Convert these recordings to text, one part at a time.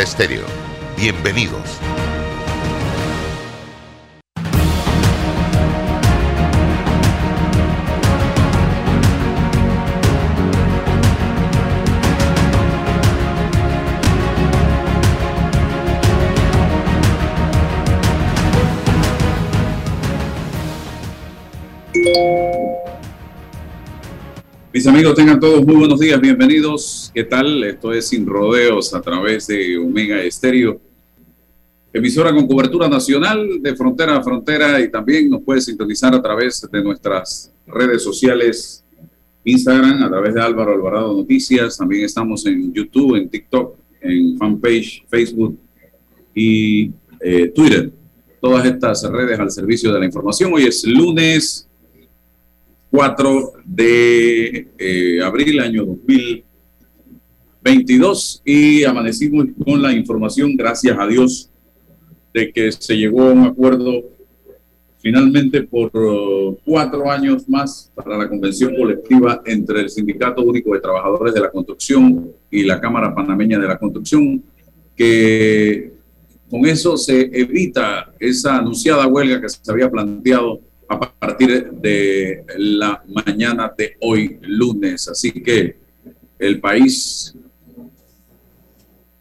Estéreo. Bienvenidos. Mis amigos, tengan todos muy buenos días, bienvenidos. ¿Qué tal? Esto es Sin Rodeos a través de Omega Estéreo, emisora con cobertura nacional de frontera a frontera y también nos puede sintonizar a través de nuestras redes sociales, Instagram, a través de Álvaro Alvarado Noticias. También estamos en YouTube, en TikTok, en fanpage, Facebook y eh, Twitter. Todas estas redes al servicio de la información. Hoy es lunes 4 de eh, abril, año 2022, y amanecimos con la información, gracias a Dios, de que se llegó a un acuerdo finalmente por uh, cuatro años más para la convención colectiva entre el Sindicato Único de Trabajadores de la Construcción y la Cámara Panameña de la Construcción, que con eso se evita esa anunciada huelga que se había planteado a partir de la mañana de hoy lunes. Así que el país,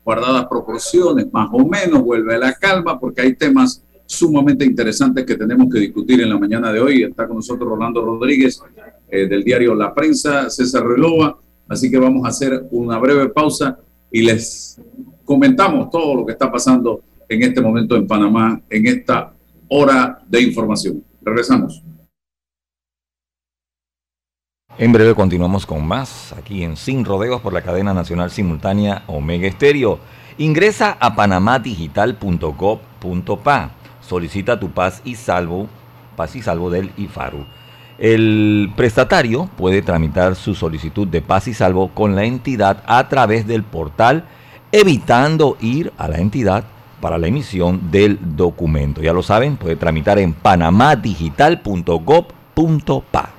guardadas proporciones, más o menos, vuelve a la calma porque hay temas sumamente interesantes que tenemos que discutir en la mañana de hoy. Está con nosotros Rolando Rodríguez eh, del diario La Prensa, César Relova. Así que vamos a hacer una breve pausa y les comentamos todo lo que está pasando en este momento en Panamá, en esta hora de información. Regresamos. En breve continuamos con más aquí en Sin Rodeos por la cadena nacional simultánea Omega Estéreo. Ingresa a panamadigital.gov.pa. Solicita tu paz y salvo, paz y salvo del IFARU. El prestatario puede tramitar su solicitud de paz y salvo con la entidad a través del portal, evitando ir a la entidad para la emisión del documento. Ya lo saben, puede tramitar en panamadigital.gov.pa.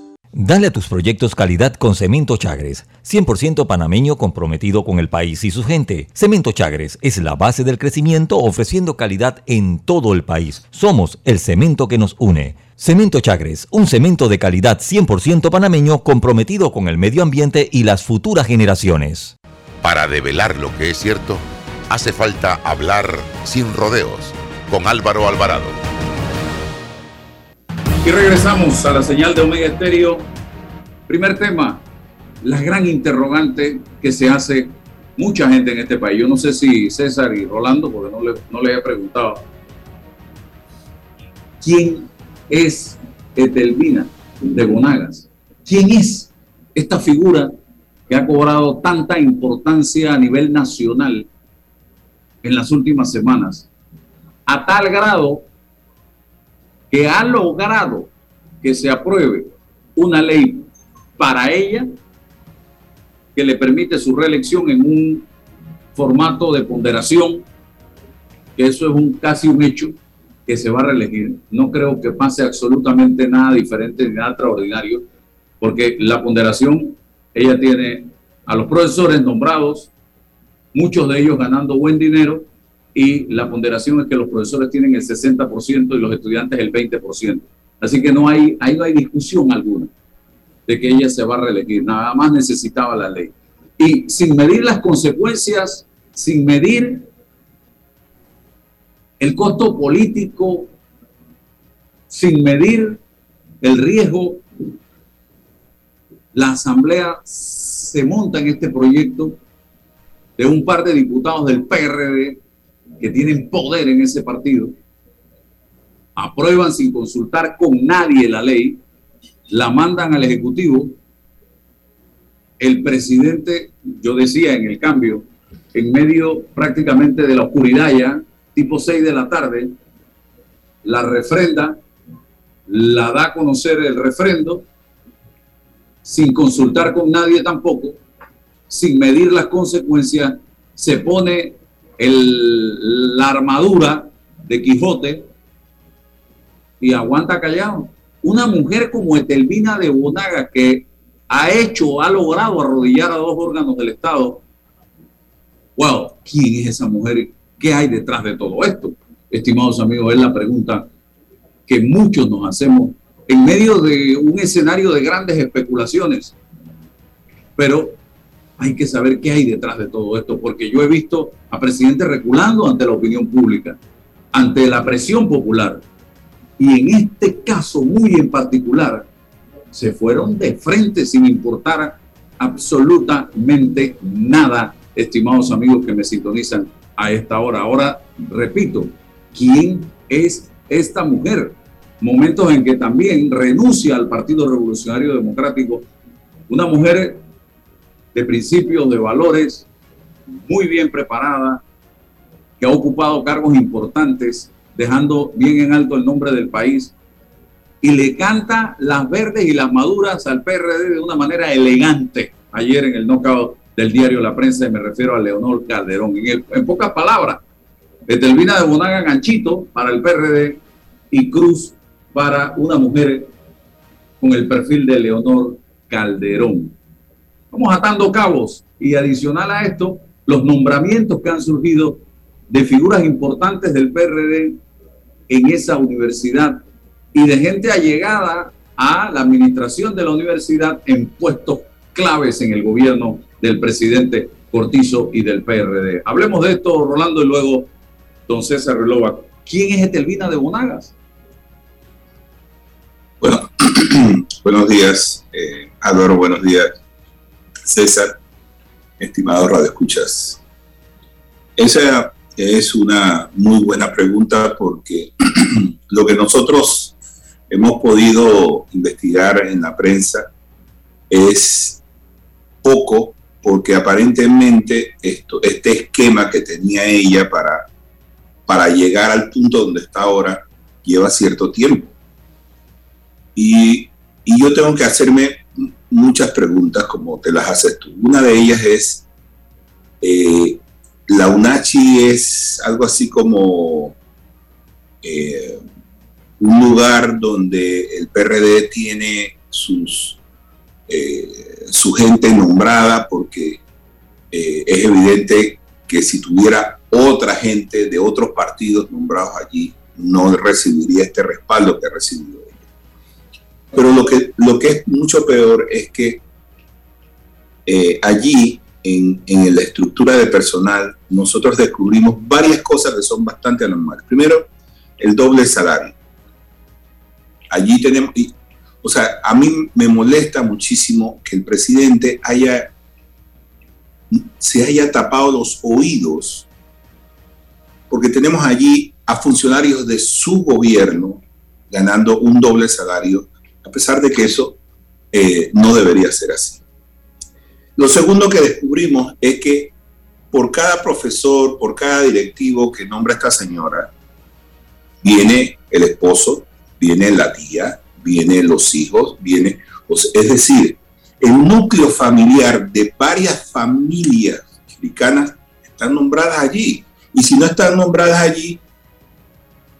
Dale a tus proyectos calidad con Cemento Chagres, 100% panameño comprometido con el país y su gente. Cemento Chagres es la base del crecimiento ofreciendo calidad en todo el país. Somos el cemento que nos une. Cemento Chagres, un cemento de calidad 100% panameño comprometido con el medio ambiente y las futuras generaciones. Para develar lo que es cierto, hace falta hablar sin rodeos con Álvaro Alvarado. Y regresamos a la señal de Omega Estéreo. Primer tema, la gran interrogante que se hace mucha gente en este país. Yo no sé si César y Rolando, porque no le, no le he preguntado, ¿quién es Etelvina de Bonagas? ¿Quién es esta figura que ha cobrado tanta importancia a nivel nacional en las últimas semanas? a tal grado que ha logrado que se apruebe una ley para ella que le permite su reelección en un formato de ponderación, que eso es un, casi un hecho, que se va a reelegir. No creo que pase absolutamente nada diferente ni nada extraordinario, porque la ponderación, ella tiene a los profesores nombrados, muchos de ellos ganando buen dinero, y la ponderación es que los profesores tienen el 60% y los estudiantes el 20%. Así que no hay, ahí no hay discusión alguna de que ella se va a reelegir. Nada más necesitaba la ley. Y sin medir las consecuencias, sin medir el costo político, sin medir el riesgo, la Asamblea se monta en este proyecto de un par de diputados del PRD que tienen poder en ese partido, aprueban sin consultar con nadie la ley, la mandan al Ejecutivo, el presidente, yo decía en el cambio, en medio prácticamente de la oscuridad ya, tipo 6 de la tarde, la refrenda, la da a conocer el refrendo, sin consultar con nadie tampoco, sin medir las consecuencias, se pone la armadura de Quijote y aguanta callado. Una mujer como Etelvina de Bonaga que ha hecho, ha logrado arrodillar a dos órganos del Estado. Wow, ¿quién es esa mujer? ¿Qué hay detrás de todo esto? Estimados amigos, es la pregunta que muchos nos hacemos en medio de un escenario de grandes especulaciones. Pero hay que saber qué hay detrás de todo esto, porque yo he visto a presidentes reculando ante la opinión pública, ante la presión popular. Y en este caso muy en particular, se fueron de frente sin importar absolutamente nada, estimados amigos que me sintonizan a esta hora. Ahora, repito, ¿quién es esta mujer? Momentos en que también renuncia al Partido Revolucionario Democrático, una mujer de principios, de valores, muy bien preparada, que ha ocupado cargos importantes, dejando bien en alto el nombre del país, y le canta las verdes y las maduras al PRD de una manera elegante. Ayer en el knockout del diario La Prensa, y me refiero a Leonor Calderón. En, en pocas palabras, Etelvina de Bonaga Ganchito para el PRD y Cruz para una mujer con el perfil de Leonor Calderón. Vamos atando cabos y adicional a esto, los nombramientos que han surgido de figuras importantes del PRD en esa universidad y de gente allegada a la administración de la universidad en puestos claves en el gobierno del presidente Cortizo y del PRD. Hablemos de esto, Rolando, y luego don César Relova. ¿Quién es Etelvina de Bonagas? Bueno, buenos días, eh, Álvaro, buenos días, César, estimado Radio Escuchas. Esa es una muy buena pregunta porque lo que nosotros hemos podido investigar en la prensa es poco porque aparentemente esto, este esquema que tenía ella para, para llegar al punto donde está ahora lleva cierto tiempo. Y, y yo tengo que hacerme muchas preguntas como te las haces tú. Una de ellas es, eh, la UNACHI es algo así como eh, un lugar donde el PRD tiene sus, eh, su gente nombrada porque es evidente que si tuviera otra gente de otros partidos nombrados allí, no recibiría este respaldo que ha recibido pero lo que, lo que es mucho peor es que eh, allí, en, en, la estructura de personal, nosotros descubrimos varias cosas que son bastante anormales. Primero, el doble salario. Allí tenemos, o sea, a mí me molesta muchísimo que el presidente haya, se haya tapado los oídos, porque tenemos allí a funcionarios de su gobierno ganando un doble salario a pesar de que eso eh, no debería ser así. Lo segundo que descubrimos es que por cada profesor, por cada directivo que nombra esta señora, viene el esposo, viene la tía, vienen los hijos, viene, es decir, el núcleo familiar de varias familias chilicanas están nombradas allí. Y si no están nombradas allí,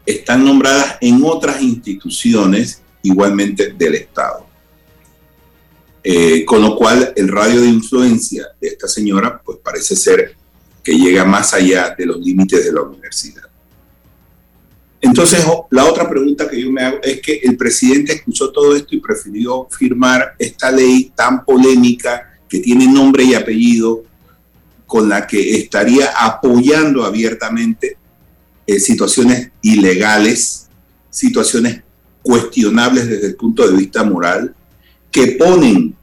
están nombradas en otras instituciones igualmente del Estado. Eh, con lo cual el radio de influencia de esta señora pues parece ser que llega más allá de los límites de la universidad. Entonces, la otra pregunta que yo me hago es que el presidente escuchó todo esto y prefirió firmar esta ley tan polémica que tiene nombre y apellido, con la que estaría apoyando abiertamente eh, situaciones ilegales, situaciones cuestionables desde el punto de vista moral, que ponen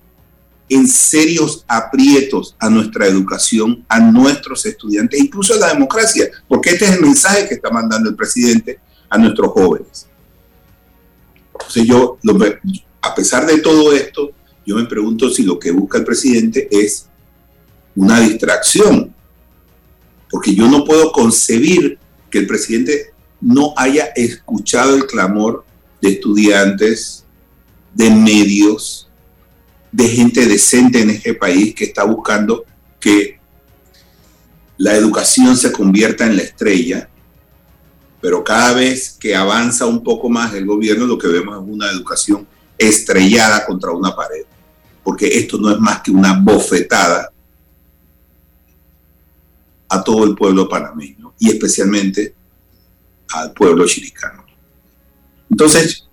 en serios aprietos a nuestra educación, a nuestros estudiantes, incluso a la democracia, porque este es el mensaje que está mandando el presidente a nuestros jóvenes. Entonces yo, a pesar de todo esto, yo me pregunto si lo que busca el presidente es una distracción, porque yo no puedo concebir que el presidente no haya escuchado el clamor de estudiantes, de medios, de gente decente en este país que está buscando que la educación se convierta en la estrella, pero cada vez que avanza un poco más el gobierno lo que vemos es una educación estrellada contra una pared, porque esto no es más que una bofetada a todo el pueblo panameño y especialmente al pueblo chiricano. Entonces,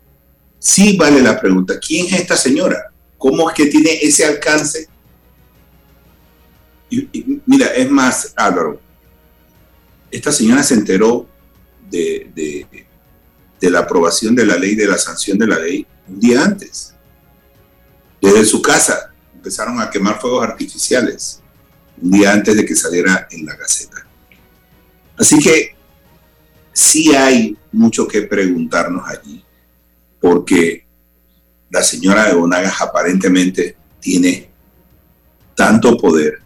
sí vale la pregunta, ¿quién es esta señora? ¿Cómo es que tiene ese alcance? Mira, es más, Álvaro, esta señora se enteró de, de, la aprobación de la ley, de la sanción de la ley, un día antes. Desde su casa empezaron a quemar fuegos artificiales un día antes de que saliera en la Gaceta. Así que sí hay mucho que preguntarnos allí, porque la señora de Bonagas aparentemente tiene tanto poder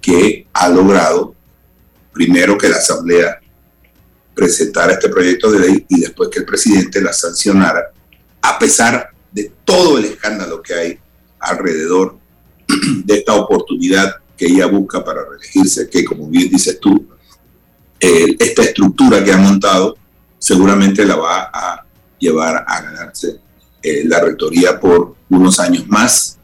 que ha logrado, primero que la Asamblea presentara este proyecto de ley y después que el presidente la sancionara, a pesar de todo el escándalo que hay alrededor de esta oportunidad que ella busca para reelegirse, que como bien dices tú, eh, esta estructura que ha montado seguramente la va a llevar a ganarse eh, la rectoría por unos años más.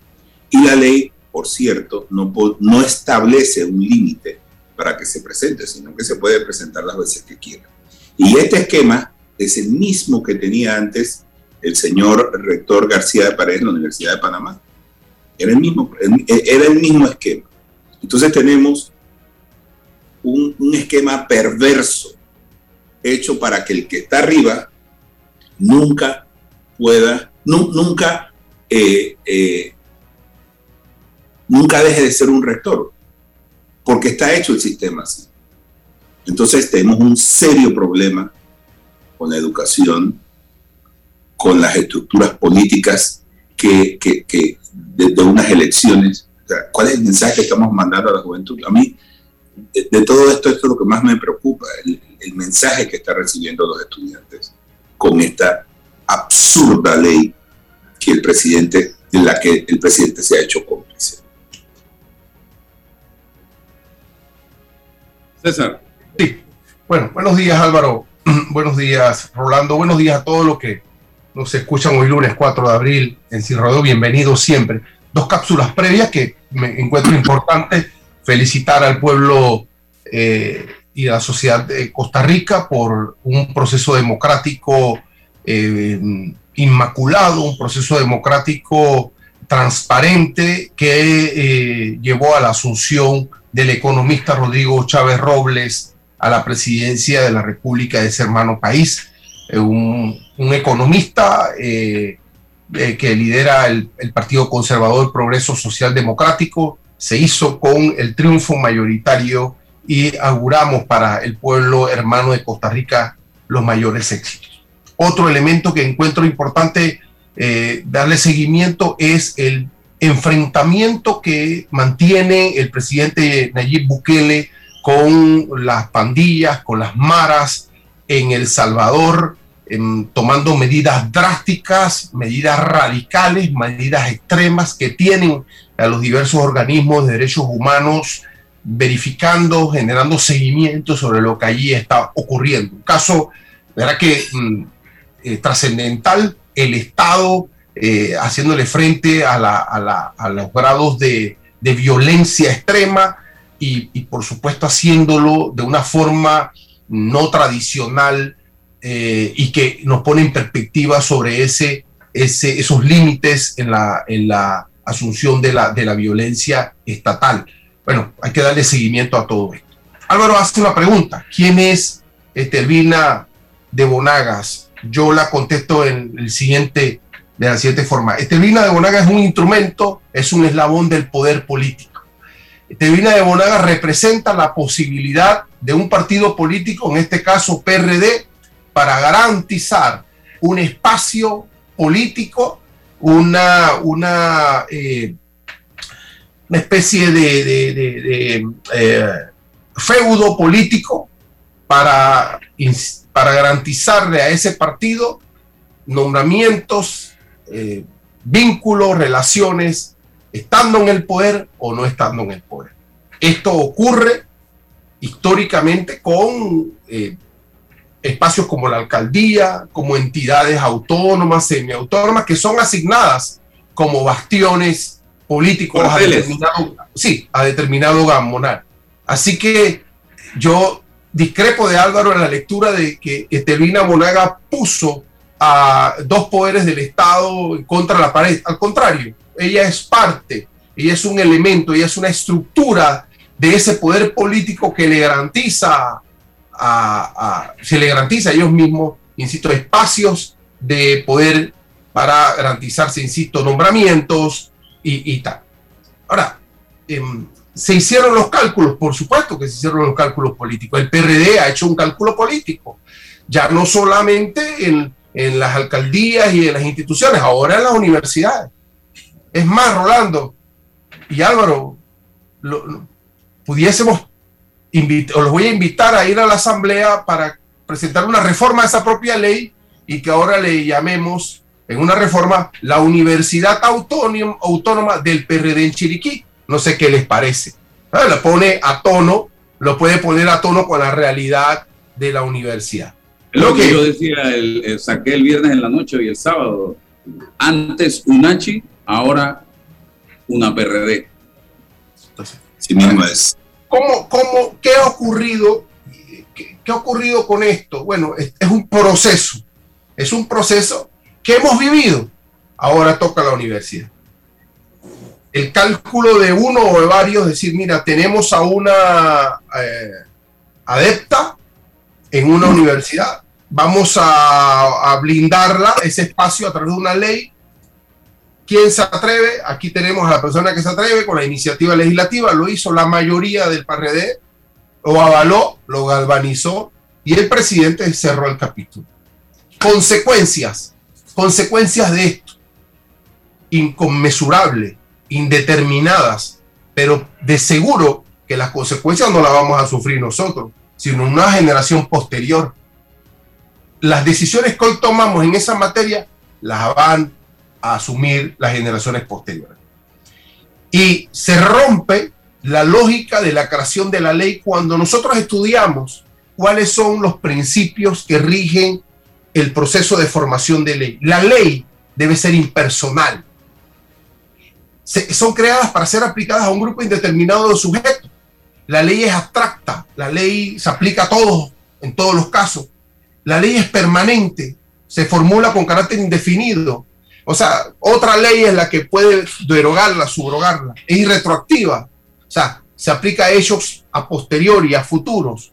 Y la ley, por cierto, no, no establece un límite para que se presente, sino que se puede presentar las veces que quiera. Y este esquema es el mismo que tenía antes el señor rector García de Paredes en la Universidad de Panamá. Era el mismo, era el mismo esquema. Entonces tenemos un, esquema perverso hecho para que el que está arriba nunca pueda, nunca, eh, eh, nunca deje de ser un rector, porque está hecho el sistema así. Entonces tenemos un serio problema con la educación, con las estructuras políticas que, que, de, unas elecciones ¿Cuál es el mensaje que estamos mandando a la juventud? A mí, de, todo esto, esto es lo que más me preocupa, el, mensaje que están recibiendo los estudiantes con esta absurda ley que el presidente, en la que el presidente se ha hecho cómplice. César. Sí. Bueno, buenos días Álvaro, buenos días Rolando, buenos días a todos los que nos escuchan hoy lunes 4 de abril en Sin bienvenidos siempre dos cápsulas previas que me encuentro importante felicitar al pueblo eh, y a la sociedad de Costa Rica por un proceso democrático eh, inmaculado, un proceso democrático transparente que eh, llevó a la asunción del economista Rodrigo Chávez Robles a la presidencia de la República de ese hermano país. Un, economista que lidera el, Partido Conservador Progreso Social Democrático, se hizo con el triunfo mayoritario y auguramos para el pueblo hermano de Costa Rica los mayores éxitos. Otro elemento que encuentro importante eh, darle seguimiento es el enfrentamiento que mantiene el presidente Nayib Bukele con las pandillas, con las maras, en El Salvador tomando medidas drásticas, medidas radicales, medidas extremas que tienen a los diversos organismos de derechos humanos verificando, generando seguimiento sobre lo que allí está ocurriendo. Un caso, ¿verdad que mm, eh, trascendental, el Estado eh, haciéndole frente a, los grados de, violencia extrema y, por supuesto haciéndolo de una forma no tradicional, eh, y que nos pone en perspectiva sobre esos límites en la asunción de la, de la violencia estatal. Bueno, hay que darle seguimiento a todo esto. Álvaro hace una pregunta. ¿Quién es Estelvina de Bonagas? Yo la contesto en el siguiente, de la siguiente forma. Estelvina de Bonagas es un instrumento, es un eslabón del poder político. Estelvina de Bonagas representa la posibilidad de un partido político, en este caso PRD, para garantizar un espacio político, una, una, eh, una especie de, eh, feudo político para, para garantizarle a ese partido nombramientos, eh, vínculos, relaciones, estando en el poder o no estando en el poder. Esto ocurre históricamente con espacios como la alcaldía, como entidades autónomas, semiautónomas, que son asignadas como bastiones políticos a determinado, sí, a determinado gamonal. Así que yo discrepo de Álvaro en la lectura de que Estelvina Monaga puso a dos poderes del Estado contra la pared. Al contrario, ella es parte, ella es un elemento, ella es una estructura de ese poder político que le garantiza se le garantiza a ellos mismos, insisto, espacios de poder para garantizarse, insisto, nombramientos y, tal. Ahora, em, se hicieron los cálculos, por supuesto que se hicieron los cálculos políticos. El PRD ha hecho un cálculo político, ya no solamente en, en las alcaldías y en las instituciones, ahora en las universidades. Es más, Rolando y Álvaro, pudiésemos os los voy a invitar a ir a la Asamblea para presentar una reforma a esa propia ley y que ahora le llamemos en una reforma la Universidad Autónoma, Autónoma del PRD en Chiriquí. No sé qué les parece. Ah, lo pone a tono, lo puede poner a tono con la realidad de la universidad. Lo que yo decía, el, saqué el viernes en la noche y el sábado. Antes UNACHI, ahora una PRD. Sí mismo es. ¿Cómo, cómo, ¿Qué ha ocurrido? ¿Qué, ha ocurrido con esto? Bueno, es, un proceso, es un proceso que hemos vivido. Ahora toca la universidad. El cálculo de uno o de varios, decir, mira, tenemos a una eh, adepta en una universidad, vamos a, a blindarla, ese espacio a través de una ley ¿Quién se atreve? Aquí tenemos a la persona que se atreve con la iniciativa legislativa, lo hizo la mayoría del PRD, lo avaló, lo galvanizó y el presidente cerró el capítulo. Consecuencias, consecuencias de esto, inconmensurables, indeterminadas, pero de seguro que las consecuencias no las vamos a sufrir nosotros, sino una generación posterior. Las decisiones que hoy tomamos en esa materia las van asumir las generaciones posteriores. Y se rompe la lógica de la creación de la ley cuando nosotros estudiamos cuáles son los principios que rigen el proceso de formación de ley. La ley debe ser impersonal. son creadas para ser aplicadas a un grupo indeterminado de sujetos. La ley es abstracta, la ley se aplica a todos, en todos los casos. La ley es permanente, se formula con carácter indefinido, o sea, otra ley es la que puede derogarla, subrogarla. Es irretroactiva. O sea, se aplica a ellos a posteriori, a futuros,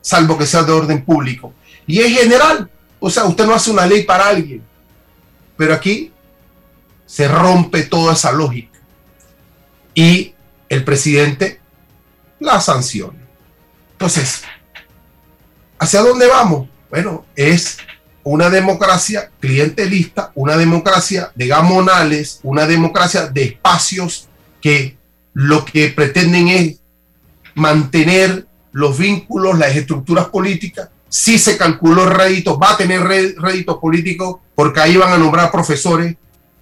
salvo que sea de orden público. Y es general. O sea, usted no hace una ley para alguien. Pero aquí se rompe toda esa lógica. Y el presidente la sanciona. Entonces, ¿hacia dónde vamos? Bueno, es una democracia clientelista, una democracia de gamonales, una democracia de espacios que lo que pretenden es mantener los vínculos, las estructuras políticas sí se calculó rédito, va a tener réditos políticos porque ahí van a nombrar profesores,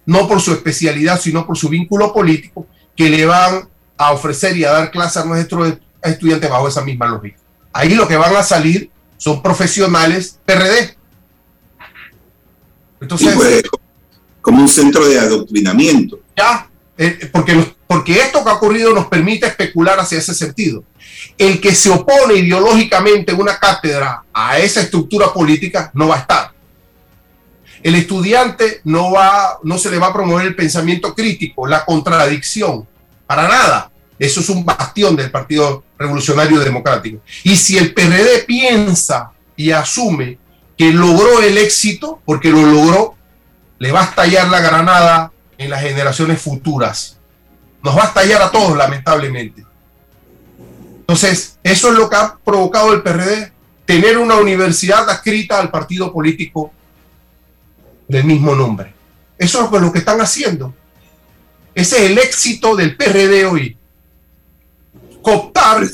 no por su especialidad, sino por su vínculo político, que le van a ofrecer y a dar clases a nuestros estudiantes bajo esa misma lógica. Ahí lo que van a salir son profesionales PRD. Entonces, como un centro de adoctrinamiento. Ya, eh, porque, porque esto que ha ocurrido nos permite especular hacia ese sentido. El que se opone ideológicamente en una cátedra a esa estructura política no va a estar. El estudiante no, va, no se le va a promover el pensamiento crítico, la contradicción, para nada. Eso es un bastión del Partido Revolucionario Democrático. Y si el PRD piensa y asume que logró el éxito, porque lo logró, le va a estallar la granada en las generaciones futuras. Nos va a estallar a todos, lamentablemente. Entonces, eso es lo que ha provocado el PRD, tener una universidad adscrita al partido político del mismo nombre. Eso es lo que están haciendo. Ese es el éxito del PRD hoy. Cooptar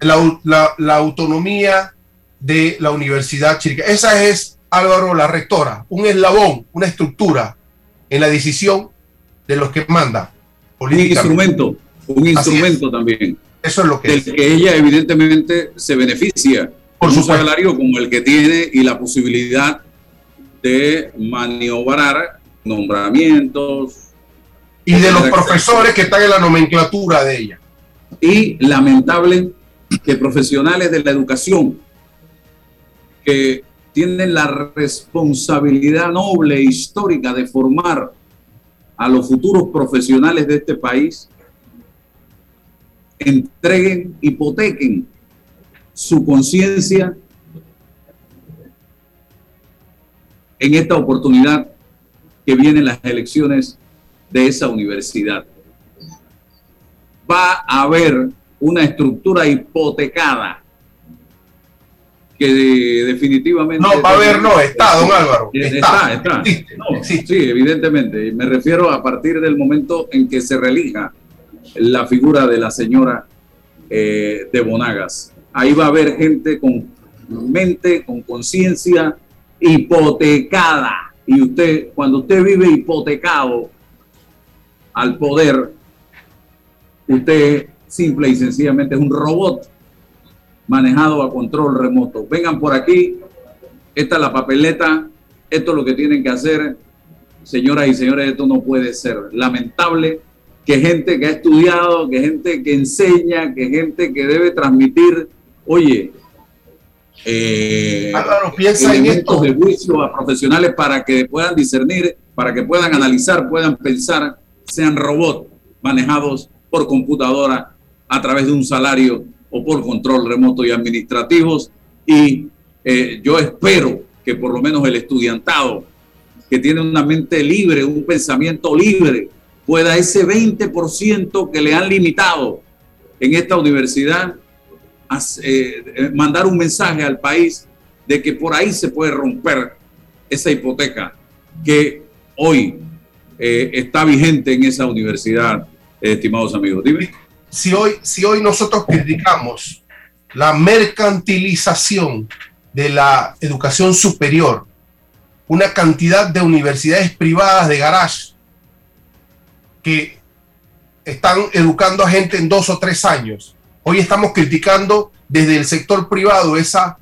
la, autonomía de la Universidad Chirica. Esa es, Álvaro, la rectora, un eslabón, una estructura en la decisión de los que manda. Un instrumento, un instrumento también. Eso es lo que Del que ella evidentemente se beneficia por su salario como el que tiene y la posibilidad de maniobrar nombramientos. Y de los profesores que están en la nomenclatura de ella. Y lamentable que profesionales de la educación que tienen la responsabilidad noble e histórica de formar a los futuros profesionales de este país, entreguen, hipotequen su conciencia en esta oportunidad que vienen las elecciones de esa universidad. Va a haber una estructura hipotecada que definitivamente... No, va a haber, no, está, don Álvaro. Está, está. Sí, evidentemente. Me refiero a partir del momento en que se relija la figura de la señora eh, de Bonagas. Ahí va a haber gente con mente, con conciencia hipotecada. Y usted, cuando usted vive hipotecado al poder, usted simple y sencillamente es un robot manejado a control remoto. Vengan por aquí, esta es la papeleta, esto es lo que tienen que hacer. Señoras y señores, esto no puede ser. Lamentable que gente que ha estudiado, que gente que enseña, que gente que debe transmitir, oye, eh, piensa en esto. de juicio a profesionales para que puedan discernir, para que puedan analizar, puedan pensar, sean robots manejados por computadora a través de un salario o por control remoto y administrativos. Y eh, yo espero que por lo menos el estudiantado, que tiene una mente libre, un pensamiento libre, pueda ese 20% que le han limitado en esta universidad eh, eh, mandar un mensaje al país de que por ahí se puede romper esa hipoteca que hoy está vigente en esa universidad, estimados amigos. Dime. Si hoy, si hoy nosotros criticamos la mercantilización de la educación superior, una cantidad de universidades privadas de garage que están educando a gente en dos o tres años, Hoy estamos criticando desde el sector privado esa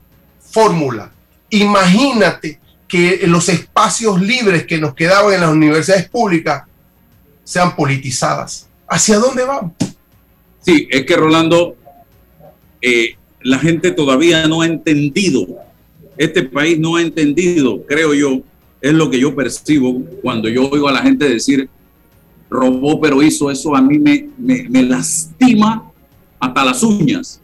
fórmula. Imagínate que los espacios libres que nos quedaban en las universidades públicas sean politizadas. ¿Hacia dónde vamos? Sí, es que Rolando, eh, la gente todavía no ha entendido, este país no ha entendido, creo yo, es lo que yo percibo cuando yo oigo a la gente decir, robó pero hizo eso, a mí me, me, me lastima hasta las uñas.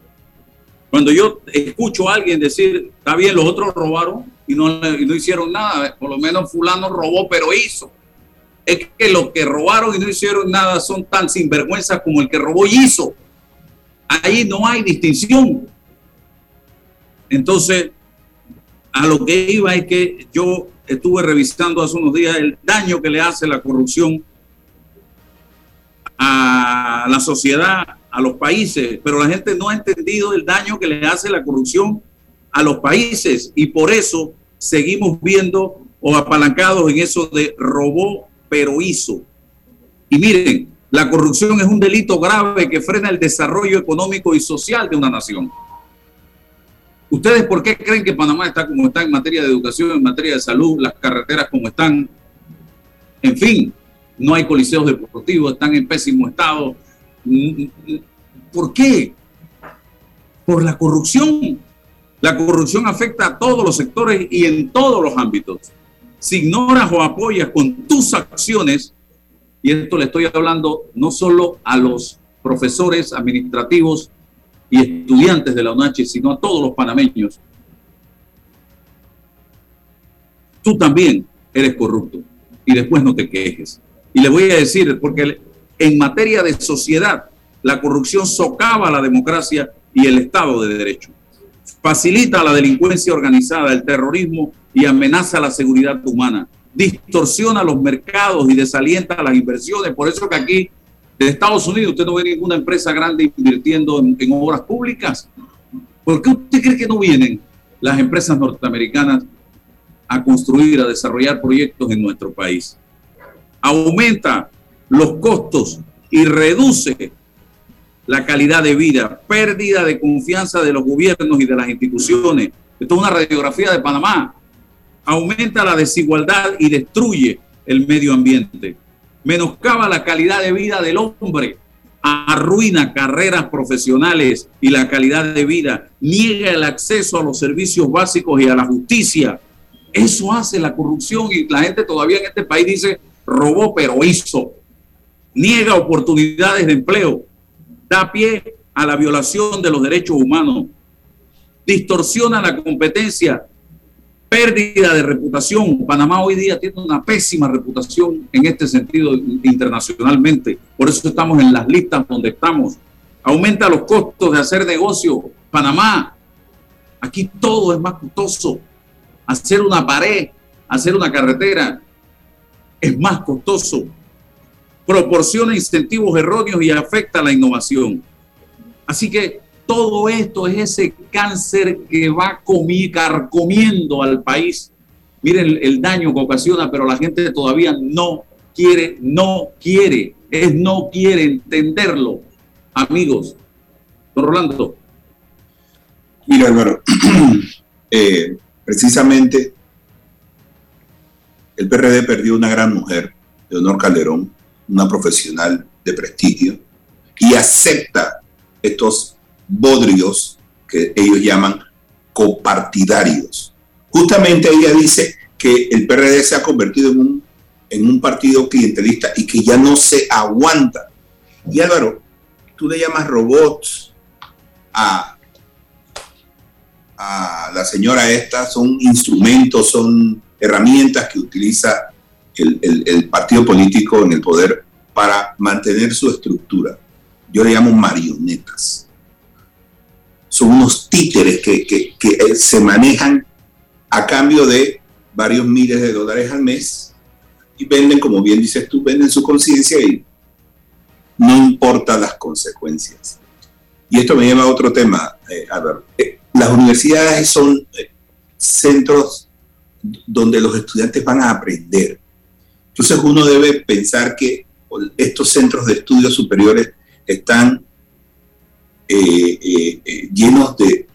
Cuando yo escucho a alguien decir, está bien, los otros robaron y no, no hicieron nada, por lo menos fulano robó, pero hizo. Es que los que robaron y no hicieron nada son tan sinvergüenzas como el que robó y hizo. Ahí no hay distinción. Entonces, a lo que iba es que yo estuve revisando hace unos días el daño que le hace la corrupción a la sociedad a los países, pero la gente no ha entendido el daño que le hace la corrupción a los países y por eso seguimos viendo o apalancados en eso de robó pero hizo. Y miren, la corrupción es un delito grave que frena el desarrollo económico y social de una nación. ¿Ustedes por qué creen que Panamá está como está en materia de educación, en materia de salud, las carreteras como están? En fin, no hay coliseos deportivos, están en pésimo estado. ¿Por qué? Por la corrupción. La corrupción afecta a todos los sectores y en todos los ámbitos. Si ignoras o apoyas con tus acciones, y esto le estoy hablando no solo a los profesores administrativos y estudiantes de la UNACHI, sino a todos los panameños, tú también eres corrupto y después no te quejes. Y le voy a decir, porque en materia de sociedad, la corrupción socava la democracia y el Estado de Derecho. Facilita la delincuencia organizada, el terrorismo y amenaza la seguridad humana. Distorsiona los mercados y desalienta las inversiones. Por eso que aquí, en Estados Unidos, usted no ve ninguna empresa grande invirtiendo en, en obras públicas. ¿Por qué usted cree que no vienen las empresas norteamericanas a construir, a desarrollar proyectos en nuestro país? aumenta los costos y reduce la calidad de vida, pérdida de confianza de los gobiernos y de las instituciones. Esto es una radiografía de Panamá. Aumenta la desigualdad y destruye el medio ambiente. Menoscaba la calidad de vida del hombre. Arruina carreras profesionales y la calidad de vida. Niega el acceso a los servicios básicos y a la justicia. Eso hace la corrupción y la gente todavía en este país dice, robó pero hizo, niega oportunidades de empleo, da pie a la violación de los derechos humanos, distorsiona la competencia, pérdida de reputación. Panamá hoy día tiene una pésima reputación en este sentido internacionalmente, por eso estamos en las listas donde estamos. Aumenta los costos de hacer negocio. Panamá, aquí todo es más costoso. Hacer una pared, hacer una carretera, es más costoso, proporciona incentivos erróneos y afecta la innovación. Así que todo esto es ese cáncer que va comiendo al país. Miren el daño que ocasiona, pero la gente todavía no quiere, no quiere, es no quiere entenderlo. Amigos, don Rolando. Mira, hermano, eh, precisamente el PRD perdió una gran mujer, Leonor Calderón, una profesional de prestigio, y acepta estos bodrios que ellos llaman copartidarios. Justamente ella dice que el PRD se ha convertido en un, en un partido clientelista y que ya no se aguanta. Y Álvaro, tú le llamas robots a, la señora esta, son instrumentos, son herramientas que utiliza el, partido político en el poder para mantener su estructura. Yo le llamo marionetas. Son unos títeres que, eh, se manejan a cambio de varios miles de dólares al mes y venden, como bien dices tú, venden su conciencia y no importa las consecuencias. Y esto me lleva a otro tema, eh, Álvaro. Eh, las universidades son centros donde los estudiantes van a aprender. Entonces uno debe pensar que estos centros de estudios superiores están eh, eh, eh, llenos de,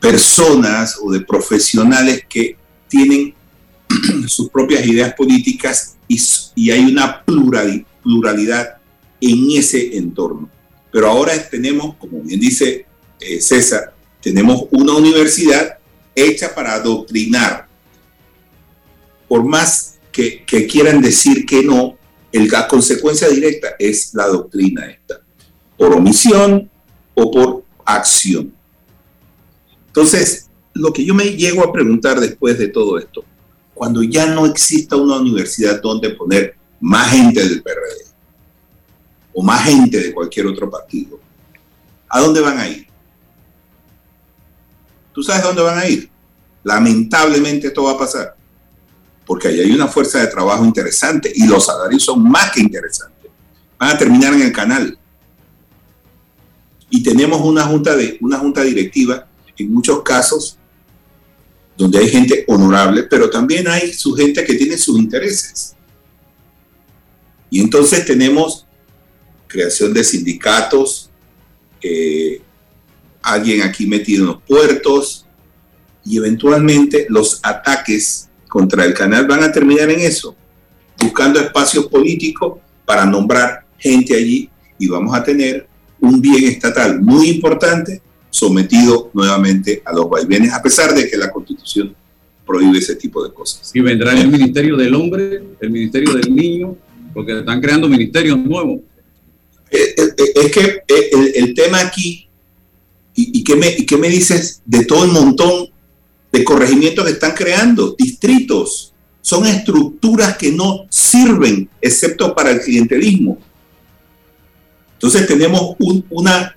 personas o de profesionales que tienen sus propias ideas políticas y, y hay una pluralidad en ese entorno. Pero ahora tenemos, como bien dice César, tenemos una universidad hecha para adoctrinar. Por más que, quieran decir que no, la consecuencia directa es la doctrina esta, por omisión o por acción. Entonces, lo que yo me llego a preguntar después de todo esto, cuando ya no exista una universidad donde poner más gente del PRD o más gente de cualquier otro partido, ¿a dónde van a ir? ¿Tú sabes dónde van a ir? Lamentablemente esto va a pasar, porque ahí hay una fuerza de trabajo interesante y los salarios son más que interesantes. Van a terminar en el canal. Y tenemos una junta, de, una junta directiva, en muchos casos, donde hay gente honorable, pero también hay su gente que tiene sus intereses. Y entonces tenemos creación de sindicatos, eh, alguien aquí metido en los puertos, y eventualmente los ataques contra el canal van a terminar en eso, buscando espacios políticos para nombrar gente allí y vamos a tener un bien estatal muy importante sometido nuevamente a los vaivenes, a pesar de que la constitución prohíbe ese tipo de cosas. Y vendrá el Ministerio del Hombre, el Ministerio del Niño, porque están creando ministerios nuevos. Eh, eh, eh, es que el, tema aquí, y, qué me, y qué me dices de todo el montón de corregimientos que están creando, distritos, son estructuras que no sirven excepto para el clientelismo. Entonces tenemos una,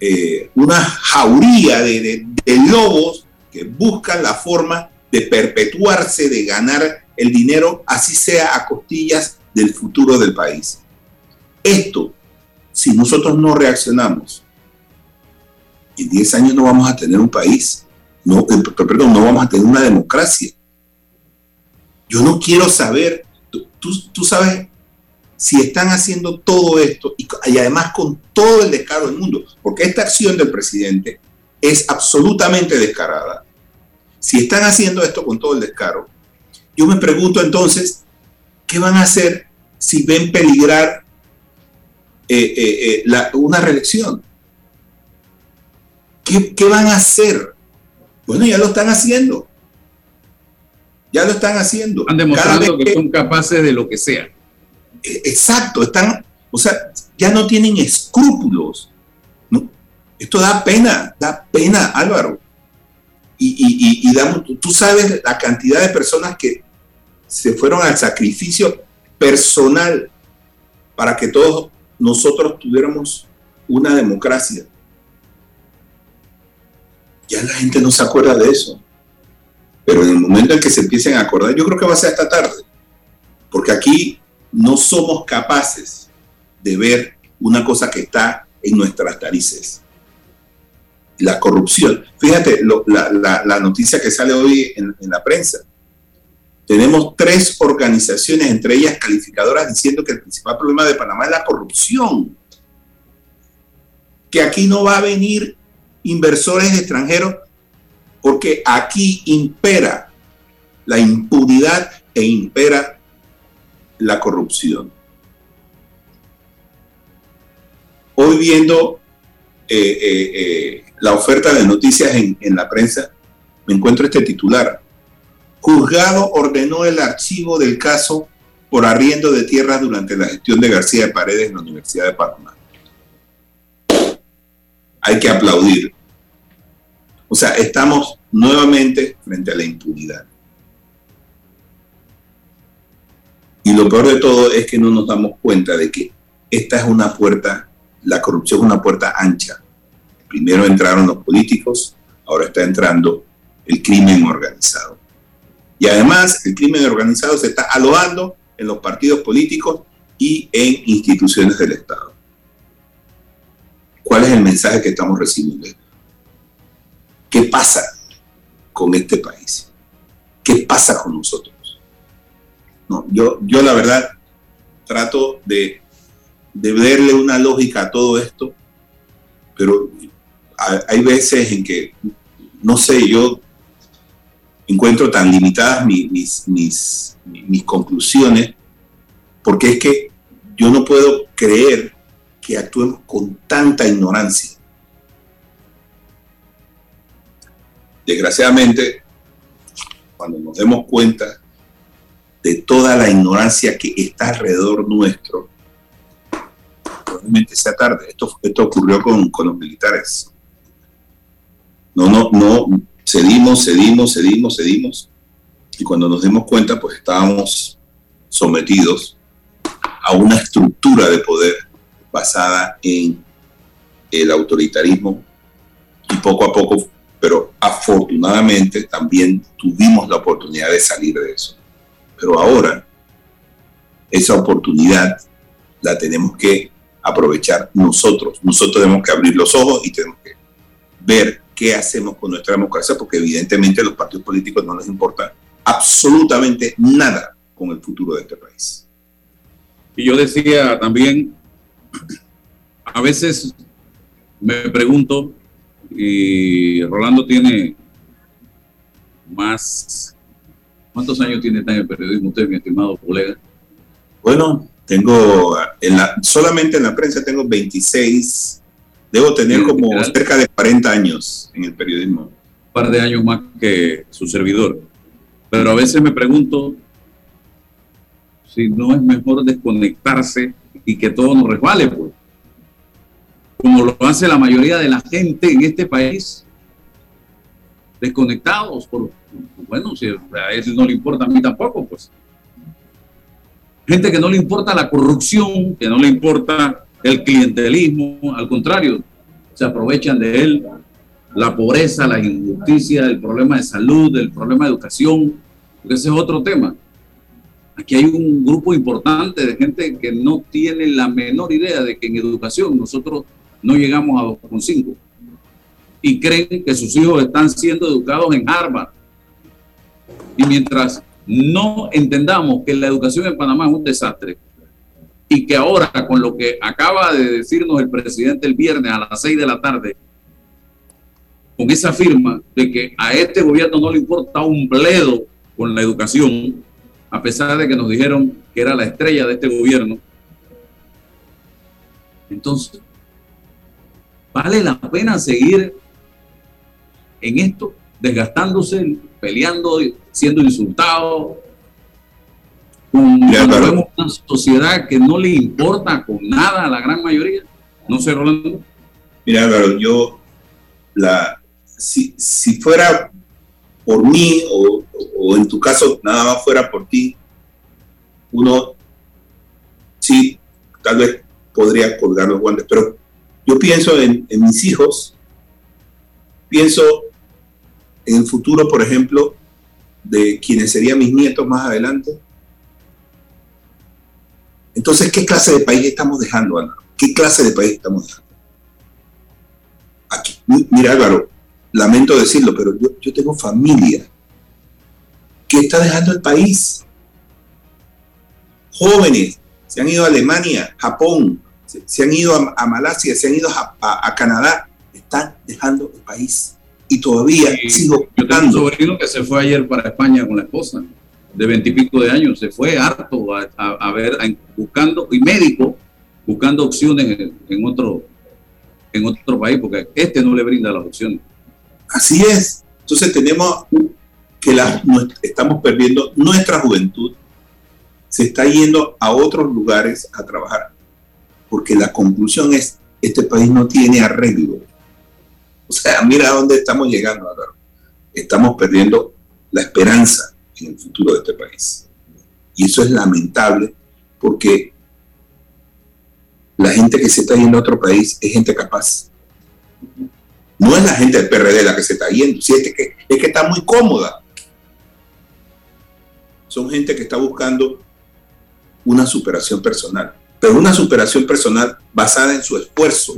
eh, una jauría de, lobos que buscan la forma de perpetuarse, de ganar el dinero, así sea a costillas del futuro del país. Esto, si nosotros no reaccionamos, en 10 años no vamos a tener un país, no, eh, perdón, no vamos a tener una democracia. Yo no quiero saber, tú, tú sabes si están haciendo todo esto y, además con todo el descaro del mundo, porque esta acción del presidente es absolutamente descarada. Si están haciendo esto con todo el descaro, yo me pregunto entonces, ¿qué van a hacer si ven peligrar eh, eh, eh, una reelección? ¿Qué, ¿Qué van a hacer? Bueno, ya lo están haciendo. Ya lo están haciendo. Han demostrado que son capaces de lo que sea. Exacto, están, o sea, ya no tienen escrúpulos. ¿no? Esto da pena, da pena, Álvaro. Y, y, tú sabes la cantidad de personas que se fueron al sacrificio personal para que todos nosotros tuviéramos una democracia. Ya la gente no se acuerda de eso. Pero en el momento en que se empiecen a acordar, yo creo que va a ser esta tarde. Porque aquí no somos capaces de ver una cosa que está en nuestras narices. La corrupción. Fíjate la, noticia que sale hoy en, en la prensa. Tenemos tres organizaciones, entre ellas calificadoras, diciendo que el principal problema de Panamá es la corrupción. Que aquí no va a venir inversores extranjeros porque aquí impera la impunidad e impera la corrupción. Hoy viendo eh, eh, eh, la oferta de noticias en, la prensa, me encuentro este titular. Juzgado ordenó el archivo del caso por arriendo de tierras durante la gestión de García de Paredes en la Universidad de Panamá. Hay que aplaudir. O sea, estamos nuevamente frente a la impunidad. Y lo peor de todo es que no nos damos cuenta de que esta es una puerta, la corrupción es una puerta ancha. Primero entraron los políticos, ahora está entrando el crimen organizado. Y además el crimen organizado se está alojando en los partidos políticos y en instituciones del Estado. ¿Cuál es el mensaje que estamos recibiendo? ¿Qué pasa con este país? ¿Qué pasa con nosotros? Yo, yo la verdad trato de, de verle una lógica a todo esto, pero hay veces en que, no sé, yo encuentro tan limitadas mis, mis, mis, conclusiones, porque es que yo no puedo creer que actuemos con tanta ignorancia. Desgraciadamente, cuando nos demos cuenta de toda la ignorancia que está alrededor nuestro, probablemente sea tarde. Esto, esto ocurrió con, con los militares. No, no, no, cedimos, cedimos, cedimos, cedimos. Y cuando nos dimos cuenta, pues estábamos sometidos a una estructura de poder basada en el autoritarismo y poco a poco, pero afortunadamente también tuvimos la oportunidad de salir de eso. Pero ahora esa oportunidad la tenemos que aprovechar nosotros. Nosotros tenemos que abrir los ojos y tenemos que ver qué hacemos con nuestra democracia, porque evidentemente a los partidos políticos no les importa absolutamente nada con el futuro de este país. Y yo decía también, a veces me pregunto, y Rolando tiene más, ¿cuántos años tiene en el periodismo usted, mi estimado colega? Bueno, tengo, en la, solamente en la prensa tengo 26, debo tener como cerca de 40 años en el periodismo. Un par de años más que su servidor. Pero a veces me pregunto si no es mejor desconectarse y que todo nos resbale, pues. Como lo hace la mayoría de la gente en este país. Desconectados, por, bueno, si a él no le importa, a mí tampoco, pues. Gente que no le importa la corrupción, que no le importa el clientelismo, al contrario, se aprovechan de él, la pobreza, la injusticia, el problema de salud, el problema de educación, porque ese es otro tema. Aquí hay un grupo importante de gente que no tiene la menor idea de que en educación nosotros no llegamos a 2,5 y creen que sus hijos están siendo educados en Harvard. Y mientras no entendamos que la educación en Panamá es un desastre y que ahora con lo que acaba de decirnos el presidente el viernes a las 6 de la tarde, con esa firma de que a este gobierno no le importa un bledo con la educación, a pesar de que nos dijeron que era la estrella de este gobierno. Entonces, ¿vale la pena seguir en esto, desgastándose, peleando, siendo insultado? Cuando vemos una sociedad que no le importa con nada a la gran mayoría. No sé, Rolando. Mira, Álvaro, yo, la, si, si fuera por mí o, en tu caso nada más fuera por ti, uno sí, tal vez podría colgar los guantes, pero yo pienso en, en mis hijos, pienso en el futuro, por ejemplo, de quienes serían mis nietos más adelante. Entonces, ¿qué clase de país estamos dejando, Álvaro? ¿Qué clase de país estamos dejando? Aquí, mira, Álvaro, lamento decirlo, pero yo, tengo familia que está dejando el país. Jóvenes se han ido a Alemania, Japón, se, han ido a, Malasia, se han ido a, Canadá, están dejando el país. Y todavía sigo Yo tengo un sobrino que se fue ayer para España con la esposa, de veintipico de años, se fue harto a, ver, buscando, y médico, buscando opciones en, otro, en otro país, porque este no le brinda las opciones. Así es. Entonces tenemos que la, estamos perdiendo nuestra juventud, se está yendo a otros lugares a trabajar, porque la conclusión es, este país no tiene arreglo. O sea, mira a dónde estamos llegando, Álvaro. Estamos perdiendo la esperanza en el futuro de este país. Y eso es lamentable porque la gente que se está yendo a otro país es gente capaz. No es la gente del PRD la que se está yendo, si es que, es que está muy cómoda. Son gente que está buscando una superación personal, pero una superación personal basada en su esfuerzo,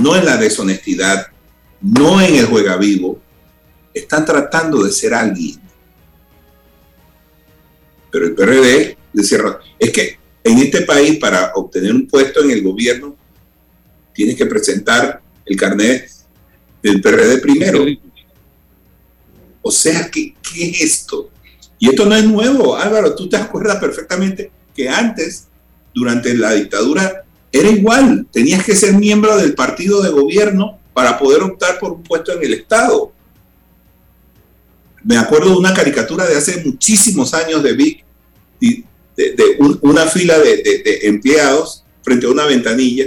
no en la deshonestidad, no en el juega vivo. Están tratando de ser alguien. Pero el PRD decía, es que en este país para obtener un puesto en el gobierno tienes que presentar el carnet del PRD primero. O sea, ¿qué, ¿qué es esto? Y esto no es nuevo, Álvaro, tú te acuerdas perfectamente que antes, durante la dictadura, era igual, tenías que ser miembro del partido de gobierno para poder optar por un puesto en el Estado. Me acuerdo de una caricatura de hace muchísimos años de Vic, de, de, una fila de, empleados frente a una ventanilla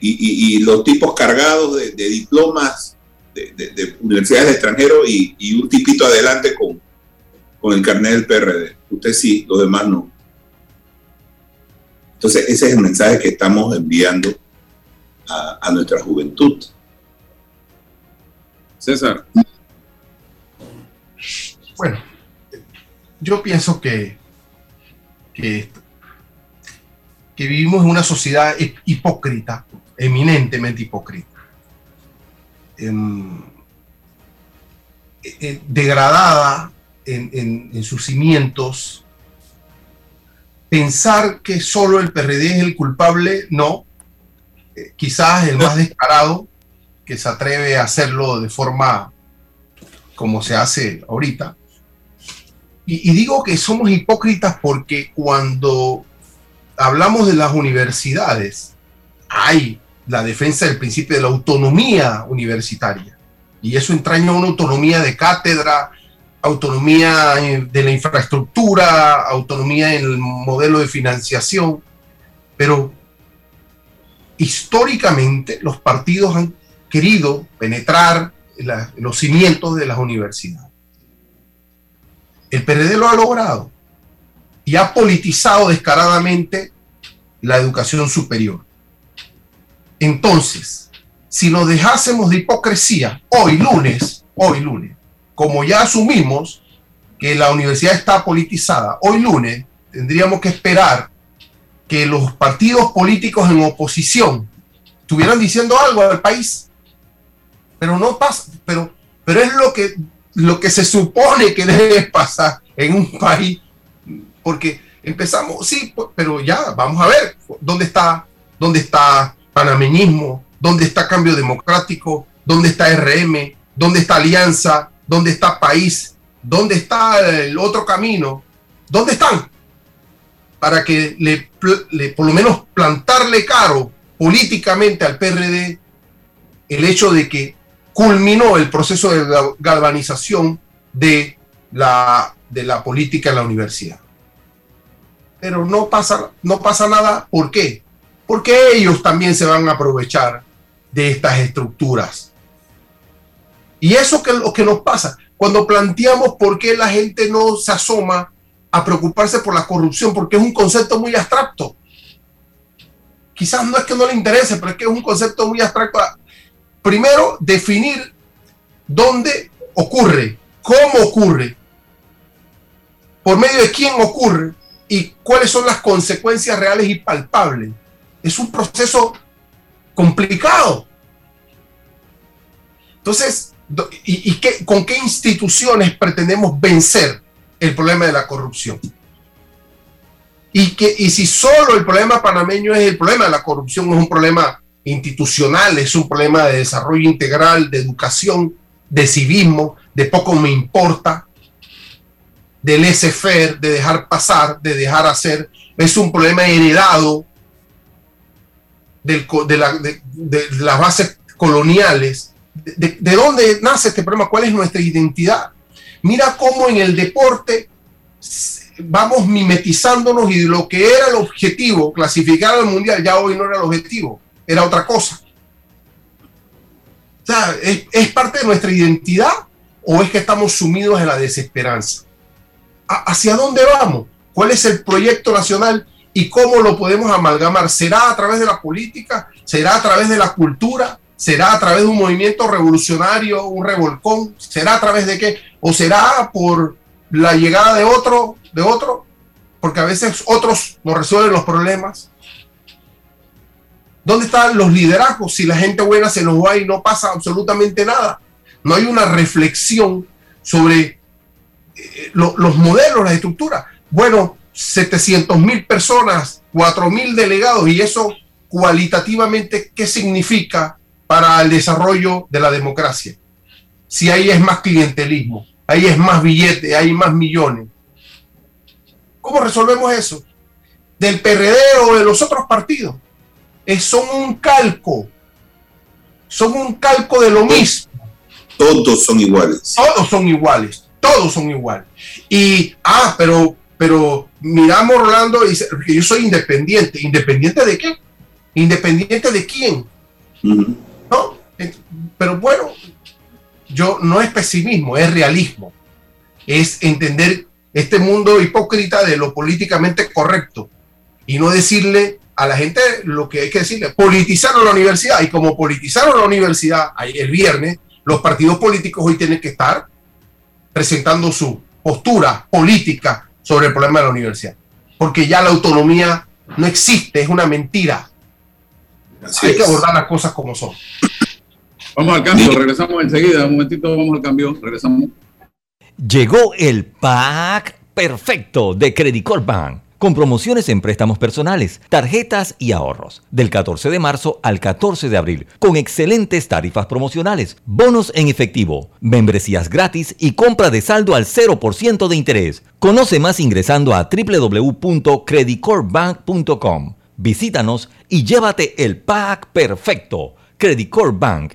y, los tipos cargados de, diplomas de, universidades de y, un tipito adelante con, con el carnet del PRD. Usted sí, los demás no. Entonces, ese es el mensaje que estamos enviando a, a nuestra juventud. César. Bueno, yo pienso que, que que vivimos en una sociedad hipócrita, eminentemente hipócrita. Em, eh, eh, degradada en, sus cimientos, pensar que solo el PRD es el culpable, no. Eh, quizás el más descarado que se atreve a hacerlo de forma como se hace ahorita. Y, y, digo que somos hipócritas porque cuando hablamos de las universidades, hay la defensa del principio de la autonomía universitaria. Y eso entraña una autonomía de cátedra, autonomía de la infraestructura, autonomía en el modelo de financiación. Pero históricamente los partidos han querido penetrar los cimientos de las universidades. El PRD lo ha logrado y ha politizado descaradamente la educación superior. Entonces, si nos dejásemos de hipocresía hoy lunes, hoy lunes, como ya asumimos que la universidad está politizada, hoy lunes tendríamos que esperar que los partidos políticos en oposición estuvieran diciendo algo al país. Pero no pasa, pero, pero es lo que, lo que se supone que debe pasar en un país, porque empezamos, sí, pero ya, vamos a ver dónde está, dónde está panameñismo, dónde está cambio democrático, dónde está RM, dónde está alianza, dónde está país, dónde está el otro camino, dónde están, para que le, por lo menos plantarle caro políticamente al PRD el hecho de que culminó el proceso de galvanización de la, de la política en la universidad pero no pasa, no pasa nada. ¿Por qué? Porque ellos también se van a aprovechar de estas estructuras. Y eso que lo que nos pasa cuando planteamos por qué la gente no se asoma a preocuparse por la corrupción, porque es un concepto muy abstracto. Quizás no es que no le interese, pero es que es un concepto muy abstracto. Primero, definir dónde ocurre, cómo ocurre, por medio de quién ocurre y cuáles son las consecuencias reales y palpables. Es un proceso complicado. Entonces, ¿y, qué, con qué instituciones pretendemos vencer el problema de la corrupción? Y, que, y si solo el problema panameño es el problema de la corrupción, es un problema institucional, es un problema de desarrollo integral, de educación, de civismo, de poco me importa, del laissez de dejar pasar, de dejar hacer, es un problema heredado de, las bases coloniales. De, dónde nace este problema? ¿Cuál es nuestra identidad? Mira cómo en el deporte vamos mimetizándonos y lo que era el objetivo, clasificar al mundial, ya hoy no era el objetivo, era otra cosa. O sea, ¿es parte de nuestra identidad o es que estamos sumidos en la desesperanza? ¿Hacia dónde vamos? ¿Cuál es el proyecto nacional y cómo lo podemos amalgamar? ¿Será a través de la política? ¿Será a través de la cultura? ¿Será a través de un movimiento revolucionario, un revolcón? ¿Será a través de qué? ¿O será por la llegada de otro, de otro? Porque a veces otros no resuelven los problemas. ¿Dónde están los liderazgos? Si la gente buena se nos va y no pasa absolutamente nada. No hay una reflexión sobre los modelos, la estructura. Bueno, 700 mil personas, 4 mil delegados, y eso cualitativamente, ¿qué significa para el desarrollo de la democracia? Si ahí es más clientelismo, ahí es más billete, hay más millones. ¿Cómo resolvemos eso? Del PRD o de los otros partidos. Es, son un calco. Son un calco de lo mismo. Todos son iguales. Todos son iguales todos son iguales. Y, ah, pero, pero miramos, Rolando, dice que yo soy independiente. ¿Independiente de qué? ¿Independiente de quién? Pero bueno, yo no es pesimismo, es realismo. Es entender este mundo hipócrita de lo políticamente correcto y no decirle a la gente lo que hay que decirle. Politizaron la universidad y como politizaron la universidad el viernes, los partidos políticos hoy tienen que estar presentando su postura política sobre el problema de la universidad. Porque ya la autonomía no existe, es una mentira. Hay que abordar las cosas como son. Vamos al cambio, regresamos enseguida. Un momentito, vamos al cambio, regresamos. Llegó el pack perfecto de Credit Corp Bank con promociones en préstamos personales, tarjetas y ahorros, del 14 de marzo al 14 de abril, con excelentes tarifas promocionales, bonos en efectivo, membresías gratis y compra de saldo al 0% de interés. Conoce más ingresando a www.creditcorpbank.com. Visítanos y llévate el pack perfecto. Credit Corp Bank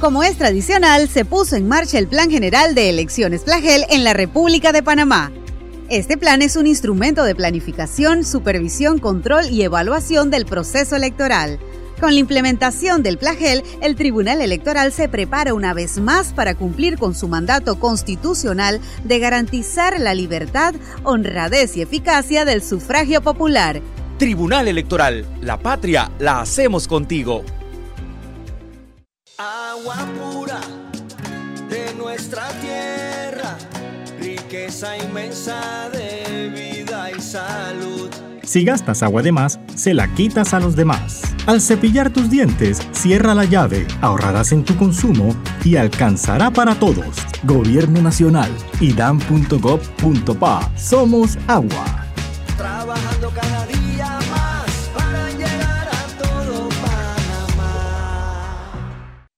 Como es tradicional, se puso en marcha el Plan General de Elecciones Plagel en la República de Panamá. Este plan es un instrumento de planificación, supervisión, control y evaluación del proceso electoral. Con la implementación del Plagel, el Tribunal Electoral se prepara una vez más para cumplir con su mandato constitucional de garantizar la libertad, honradez y eficacia del sufragio popular. Tribunal Electoral, la patria la hacemos contigo. Agua pura de nuestra tierra, riqueza inmensa de vida y salud. Si gastas agua de más, se la quitas a los demás. Al cepillar tus dientes, cierra la llave, ahorrarás en tu consumo y alcanzará para todos. Gobierno Nacional, idam.gov.pa. Somos agua. Trabajando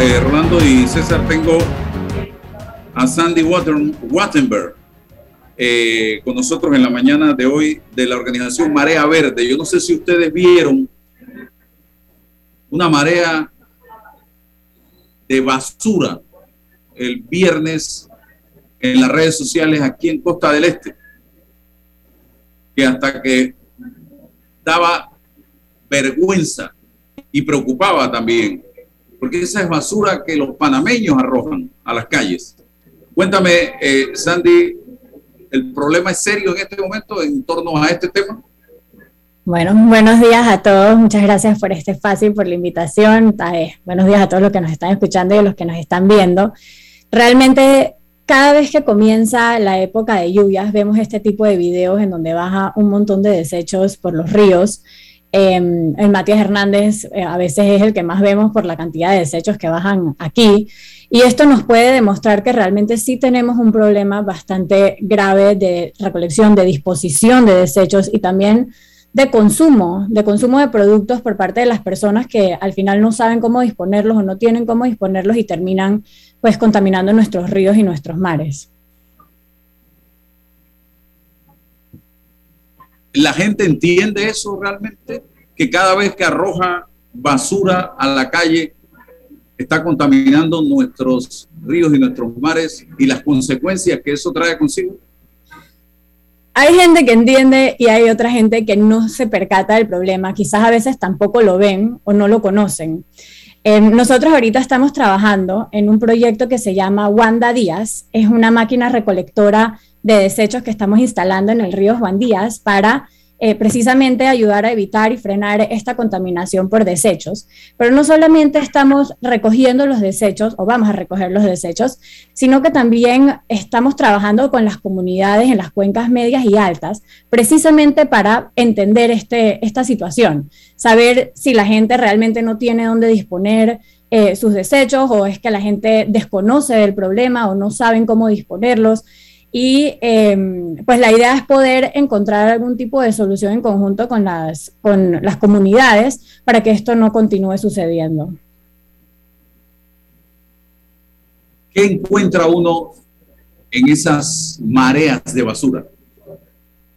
Eh, Rolando y César, tengo a Sandy Wattenberg eh, con nosotros en la mañana de hoy de la organización Marea Verde. Yo no sé si ustedes vieron una marea de basura el viernes en las redes sociales aquí en Costa del Este, que hasta que daba vergüenza y preocupaba también porque esa es basura que los panameños arrojan a las calles. Cuéntame, eh, Sandy, ¿el problema es serio en este momento en torno a este tema? Bueno, buenos días a todos. Muchas gracias por este espacio y por la invitación. Eh, buenos días a todos los que nos están escuchando y a los que nos están viendo. Realmente, cada vez que comienza la época de lluvias, vemos este tipo de videos en donde baja un montón de desechos por los ríos. Eh, el Matías Hernández eh, a veces es el que más vemos por la cantidad de desechos que bajan aquí. Y esto nos puede demostrar que realmente sí tenemos un problema bastante grave de recolección, de disposición de desechos y también de consumo, de consumo de productos por parte de las personas que al final no saben cómo disponerlos o no tienen cómo disponerlos y terminan pues contaminando nuestros ríos y nuestros mares. ¿La gente entiende eso realmente? Que cada vez que arroja basura a la calle está contaminando nuestros ríos y nuestros mares y las consecuencias que eso trae consigo. Hay gente que entiende y hay otra gente que no se percata del problema. Quizás a veces tampoco lo ven o no lo conocen. Eh, nosotros ahorita estamos trabajando en un proyecto que se llama Wanda Díaz. Es una máquina recolectora de desechos que estamos instalando en el río Juan Díaz para eh, precisamente ayudar a evitar y frenar esta contaminación por desechos. Pero no solamente estamos recogiendo los desechos o vamos a recoger los desechos, sino que también estamos trabajando con las comunidades en las cuencas medias y altas, precisamente para entender este, esta situación, saber si la gente realmente no tiene dónde disponer eh, sus desechos o es que la gente desconoce del problema o no saben cómo disponerlos. Y em, pues la idea es poder encontrar algún tipo de solución en conjunto con las, con las comunidades para que esto no continúe sucediendo. ¿Qué encuentra uno en esas mareas de basura?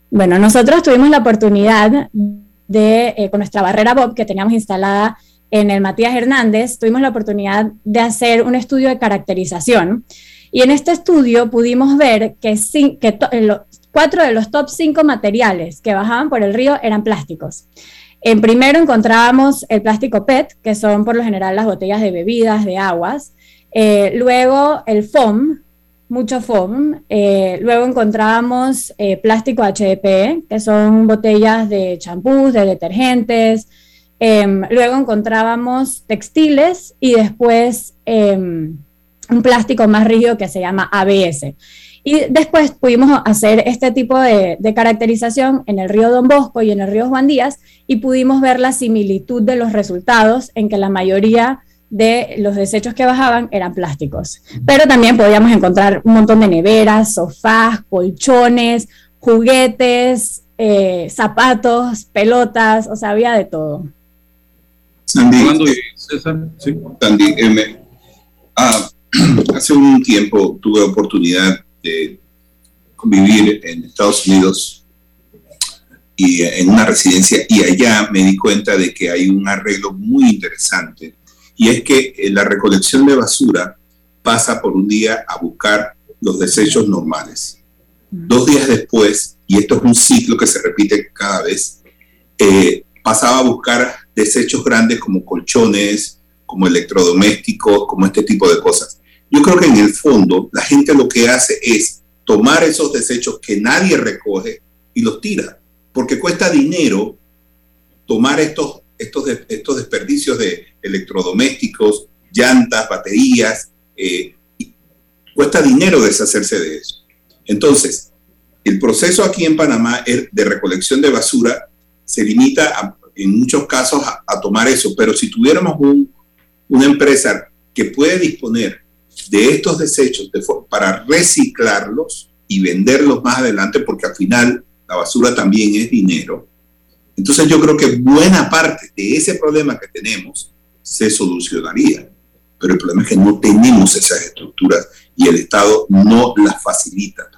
Bueno, nosotros tuvimos la oportunidad de, eh, con nuestra barrera Bob que teníamos instalada en el Matías Hernández, tuvimos la oportunidad de hacer un estudio de caracterización. Y en este estudio pudimos ver que, que cuatro de los top cinco materiales que bajaban por el río eran plásticos. En primero encontrábamos el plástico PET, que son por lo general las botellas de bebidas, de aguas. Eh, luego el foam, mucho foam. Eh, luego encontrábamos eh, plástico HDPE, que son botellas de champús, de detergentes. Em, luego encontrábamos textiles y después em, un plástico más rígido que se llama ABS. Y después pudimos hacer este tipo de, de, caracterización en el río Don Bosco y en el río Juan Díaz y pudimos ver la similitud de los resultados en que la mayoría de los desechos que bajaban eran plásticos. Pero también podíamos encontrar un montón de neveras, sofás, colchones, juguetes, eh, zapatos, pelotas, o sea, había de todo. Sandy, Sandy eh, ah, hace un tiempo tuve oportunidad de convivir en Estados Unidos y en una residencia y allá me di cuenta de que hay un arreglo muy interesante y es que eh, la recolección de basura pasa por un día a buscar los desechos normales. Dos días después, y esto es un ciclo que se repite cada vez, eh, pasaba a buscar desechos grandes como colchones, como electrodomésticos, como este tipo de cosas. Yo creo que en el fondo la gente lo que hace es tomar esos desechos que nadie recoge y los tira, porque cuesta dinero tomar estos estos, estos desperdicios de electrodomésticos, llantas, baterías, eh, cuesta dinero deshacerse de eso. Entonces, el proceso aquí en Panamá de recolección de basura se limita en muchos casos a, tomar eso, pero si tuviéramos una empresa que puede disponer de estos desechos para reciclarlos y venderlos más adelante, porque al final la basura también es dinero, entonces yo creo que buena parte de ese problema que tenemos se solucionaría, pero el problema es que no tenemos esas estructuras y el Estado no las facilita.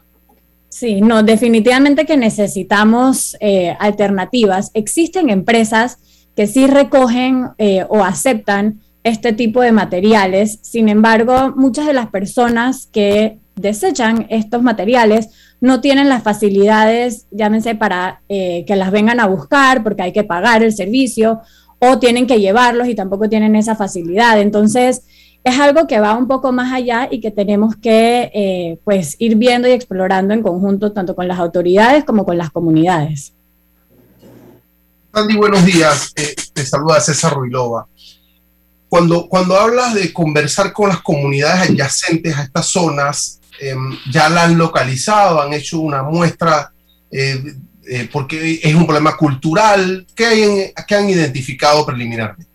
Sí, no, definitivamente que necesitamos eh, alternativas. Existen empresas que sí recogen eh, o aceptan este tipo de materiales, sin embargo, muchas de las personas que desechan estos materiales no tienen las facilidades, llámense, para eh, que las vengan a buscar porque hay que pagar el servicio o tienen que llevarlos y tampoco tienen esa facilidad. Entonces, es algo que va un poco más allá y que tenemos que eh, pues ir viendo y explorando en conjunto tanto con las autoridades como con las comunidades. Andy, buenos días. Eh, te saluda César Ruilova. Cuando, cuando hablas de conversar con las comunidades adyacentes a estas zonas, Em, ya la han localizado, han hecho una muestra eh, eh, porque es un problema cultural. ¿Qué, han identificado preliminarmente?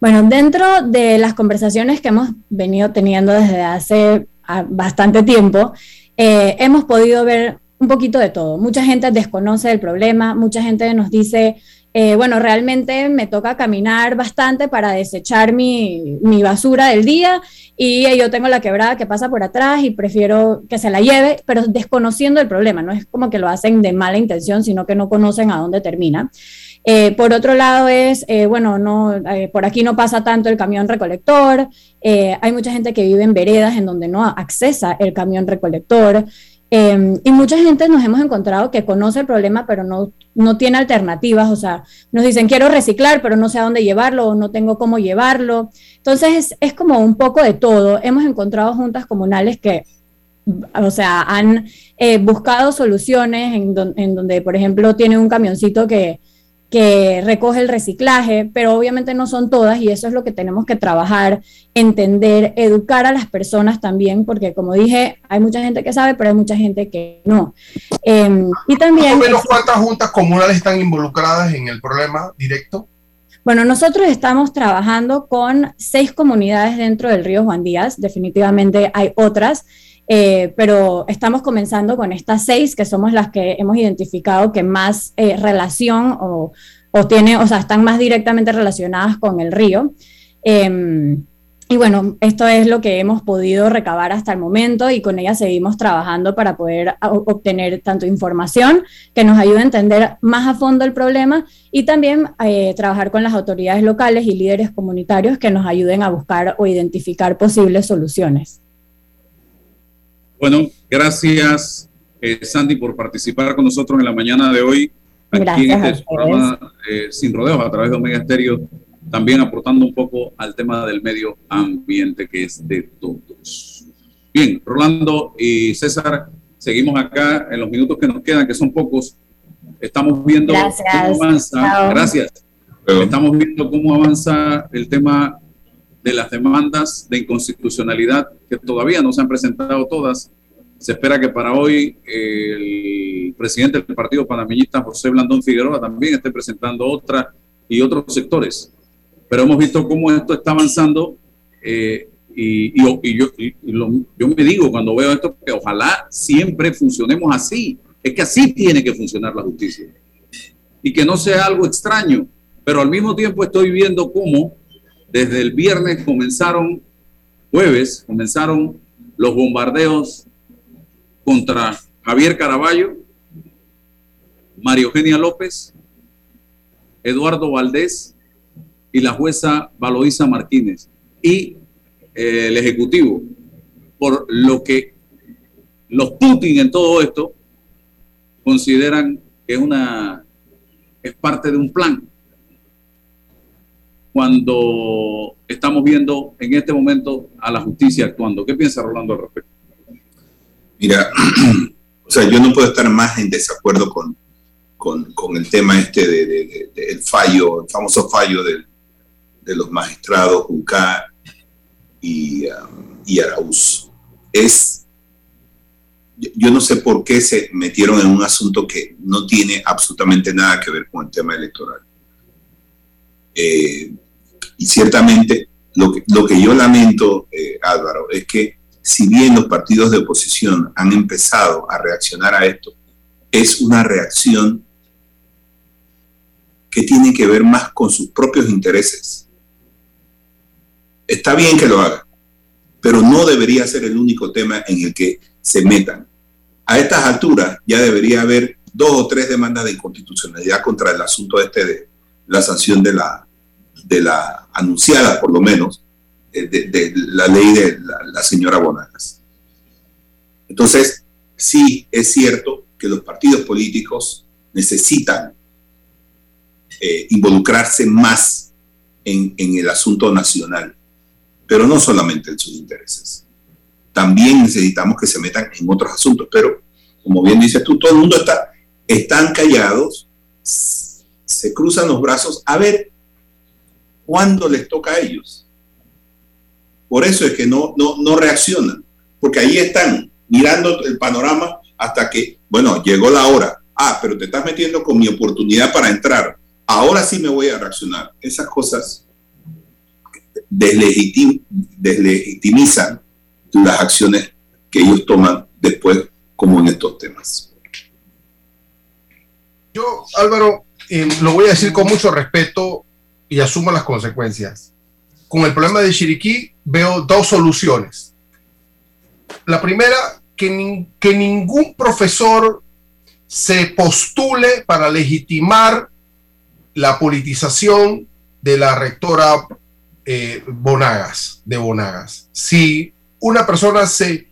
Bueno, dentro de las conversaciones que hemos venido teniendo desde hace ah, bastante tiempo, eh, hemos podido ver un poquito de todo. Mucha gente desconoce el problema, mucha gente nos dice, eh, bueno, realmente me toca caminar bastante para desechar mi, basura del día y yo tengo la quebrada que pasa por atrás y prefiero que se la lleve, pero desconociendo el problema, no es como que lo hacen de mala intención, sino que no conocen a dónde termina. Eh, por otro lado es, eh, bueno, no, por aquí no pasa tanto el camión recolector, hay mucha gente que vive en veredas en donde no accesa el camión recolector. Em, y mucha gente nos hemos encontrado que conoce el problema, pero no, no tiene alternativas. O sea, nos dicen, quiero reciclar, pero no sé a dónde llevarlo o no tengo cómo llevarlo. Entonces, es, como un poco de todo. Hemos encontrado juntas comunales que, o sea, han eh, buscado soluciones en, en donde, por ejemplo, tiene un camioncito que, que recoge el reciclaje, pero obviamente no son todas y eso es lo que tenemos que trabajar, entender, educar a las personas también, porque como dije, hay mucha gente que sabe, pero hay mucha gente que no. Em, y también... menos cuántas juntas comunales están involucradas en el problema directo? Bueno, nosotros estamos trabajando con seis comunidades dentro del río Juan Díaz, definitivamente hay otras. Eh, pero estamos comenzando con estas seis, que somos las que hemos identificado que más eh, relación o, o, tiene, o sea, están más directamente relacionadas con el río. Em, y bueno, esto es lo que hemos podido recabar hasta el momento y con ella seguimos trabajando para poder obtener tanto información que nos ayude a entender más a fondo el problema y también eh, trabajar con las autoridades locales y líderes comunitarios que nos ayuden a buscar o identificar posibles soluciones. Bueno, gracias eh, Sandy por participar con nosotros en la mañana de hoy aquí en este programa eh, Sin Rodeos a través de Omega Estéreo también aportando un poco al tema del medio ambiente que es de todos. Bien, Rolando y César, seguimos acá en los minutos que nos quedan, que son pocos. Estamos viendo cómo avanza. Gracias. Estamos viendo cómo avanza el tema de las demandas de inconstitucionalidad que todavía no se han presentado todas. Se espera que para hoy el presidente del Partido Panameñista, José Blandón Figueroa, también esté presentando otra y otros sectores pero hemos visto cómo esto está avanzando eh, y, yo, yo me digo cuando veo esto que ojalá siempre funcionemos así. Es que así tiene que funcionar la justicia. Y que no sea algo extraño. Pero al mismo tiempo estoy viendo cómo desde el viernes comenzaron, jueves, comenzaron los bombardeos contra Javier Caraballo, María Eugenia López, Eduardo Valdés y la jueza Valoisa Martínez y eh, el Ejecutivo, por lo que los Putin en todo esto consideran que una es parte de un plan. Cuando estamos viendo en este momento a la justicia actuando. ¿Qué piensa Rolando al respecto? Mira, o sea, yo no puedo estar más en desacuerdo con, con, el tema este del de, fallo, el famoso fallo de los magistrados Juncar y, um, y Araúz. Es, yo no sé por qué se metieron en un asunto que no tiene absolutamente nada que ver con el tema electoral. Eh, y ciertamente lo que, lo que yo lamento, eh, Álvaro, es que si bien los partidos de oposición han empezado a reaccionar a esto, es una reacción que tiene que ver más con sus propios intereses Está bien que lo hagan, pero no debería ser el único tema en el que se metan. A estas alturas ya debería haber dos o tres demandas de inconstitucionalidad contra el asunto este de la sanción de la, de la anunciada, por lo menos, eh, de, la ley de la, señora Bonagas. Entonces, sí es cierto que los partidos políticos necesitan eh, involucrarse más en, en, el asunto nacional pero no solamente en sus intereses. También necesitamos que se metan en otros asuntos, pero como bien dices tú, todo el mundo está, están callados, se cruzan los brazos a ver cuándo les toca a ellos. Por eso es que no, no, no reaccionan, porque ahí están mirando el panorama hasta que, bueno, llegó la hora. Ah, pero te estás metiendo con mi oportunidad para entrar. Ahora sí me voy a reaccionar. Esas cosas deslegitim, deslegitimizan las acciones que ellos toman después, como en estos temas. Yo, Álvaro, eh, lo voy a decir con mucho respeto y asumo las consecuencias. Con el problema de Chiriquí veo dos soluciones. La primera, que, que ningún profesor se postule para legitimar la politización de la rectora eh, Bonagas, de Bonagas. Si una persona se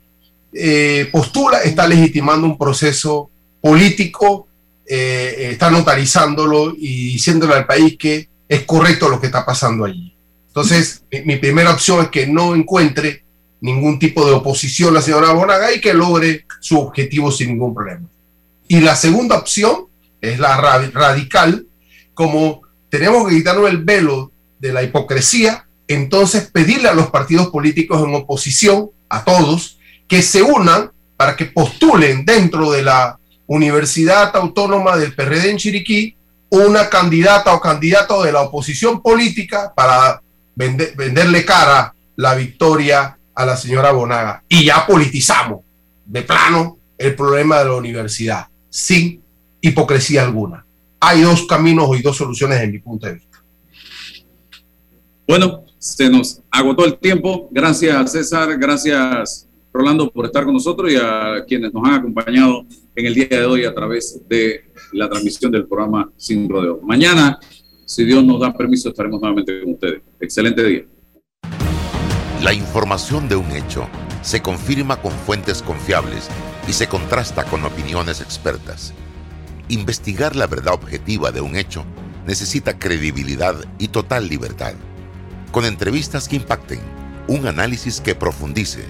eh, postula, está legitimando un proceso político, eh, está notarizándolo y diciéndole al país que es correcto lo que está pasando allí. Entonces, mi, primera opción es que no encuentre ningún tipo de oposición la señora Bonagas y que logre su objetivo sin ningún problema. Y la segunda opción es la radical, como tenemos que quitarnos el velo de la hipocresía, entonces pedirle a los partidos políticos en oposición, a todos, que se unan para que postulen dentro de la Universidad Autónoma del PRD en Chiriquí una candidata o candidato de la oposición política para venderle cara la victoria a la señora Bonaga. Y ya politizamos, de plano el problema de la universidad, sin hipocresía alguna. Hay dos caminos y dos soluciones en mi punto de vista. Bueno, se nos agotó el tiempo. Gracias César, gracias Rolando por estar con nosotros y a quienes nos han acompañado en el día de hoy a través de la transmisión del programa Sin Rodeo. Mañana, si Dios nos da permiso, estaremos nuevamente con ustedes. Excelente día. La información de un hecho se confirma con fuentes confiables y se contrasta con opiniones expertas. Investigar la verdad objetiva de un hecho necesita credibilidad y total libertad. Con entrevistas que impacten, un análisis que profundice